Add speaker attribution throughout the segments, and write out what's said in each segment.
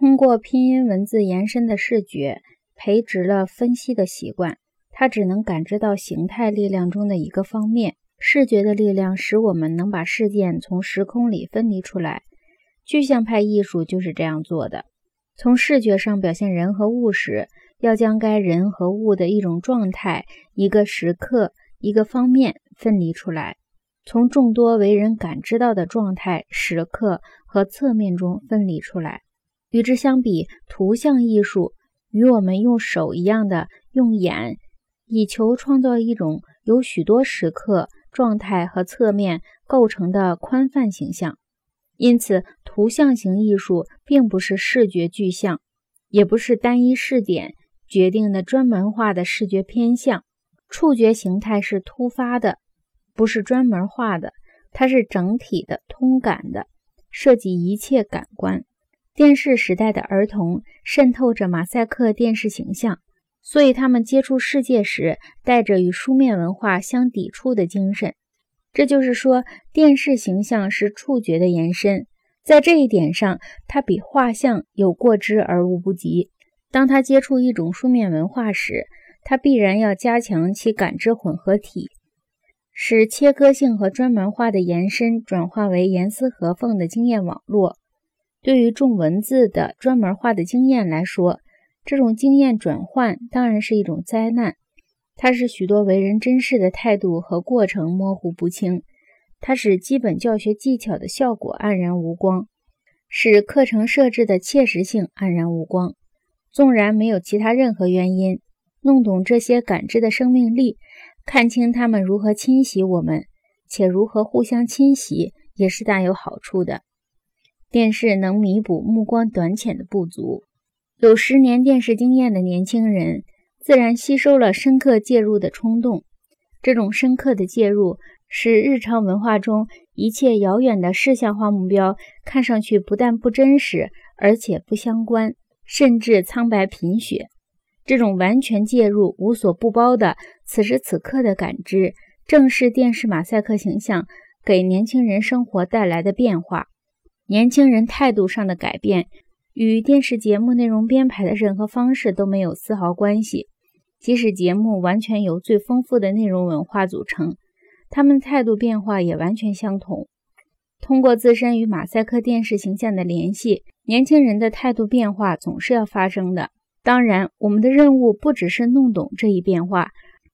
Speaker 1: 通过拼音文字延伸的视觉，培植了分析的习惯。它只能感知到形态力量中的一个方面。视觉的力量使我们能把事件从时空里分离出来。具象派艺术就是这样做的。从视觉上表现人和物时，要将该人和物的一种状态、一个时刻、一个方面分离出来，从众多为人感知到的状态、时刻和侧面中分离出来。与之相比，图像艺术与我们用手一样的用眼，以求创造一种由许多时刻、状态和侧面构成的宽泛形象。因此，图像型艺术并不是视觉具象，也不是单一视点决定的专门化的视觉偏向。触觉形态是突发的，不是专门化的，它是整体的、通感的，涉及一切感官。电视时代的儿童渗透着马赛克电视形象，所以他们接触世界时带着与书面文化相抵触的精神。这就是说，电视形象是触觉的延伸，在这一点上，它比画像有过之而无不及。当他接触一种书面文化时，他必然要加强其感知混合体，使切割性和专门化的延伸转化为严丝合缝的经验网络。对于重文字的专门化的经验来说，这种经验转换当然是一种灾难。它使许多为人真视的态度和过程模糊不清，它使基本教学技巧的效果黯然无光，使课程设置的切实性黯然无光。纵然没有其他任何原因，弄懂这些感知的生命力，看清它们如何侵袭我们，且如何互相侵袭，也是大有好处的。电视能弥补目光短浅的不足。有十年电视经验的年轻人。自然吸收了深刻介入的冲动，这种深刻的介入使日常文化中一切遥远的视像化目标看上去不但不真实，而且不相关，甚至苍白贫血。这种完全介入、无所不包的此时此刻的感知，正是电视马赛克形象给年轻人生活带来的变化。年轻人态度上的改变。与电视节目内容编排的任何方式都没有丝毫关系，即使节目完全由最丰富的内容文化组成，他们态度变化也完全相同。通过自身与马赛克电视形象的联系，年轻人的态度变化总是要发生的。当然，我们的任务不只是弄懂这一变化，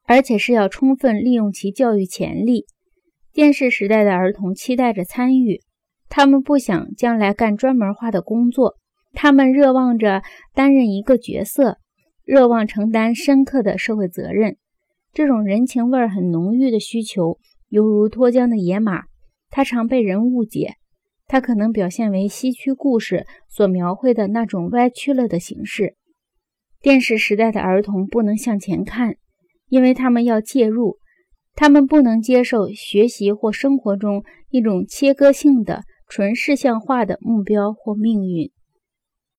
Speaker 1: 而且是要充分利用其教育潜力。电视时代的儿童期待着参与，他们不想将来干专门化的工作。他们热望着担任一个角色，热望承担深刻的社会责任。这种人情味很浓郁的需求，犹如脱缰的野马。它常被人误解，它可能表现为西区故事所描绘的那种歪曲了的形式。电视时代的儿童不能向前看，因为他们要介入。他们不能接受学习或生活中一种切割性的、纯事项化的目标或命运。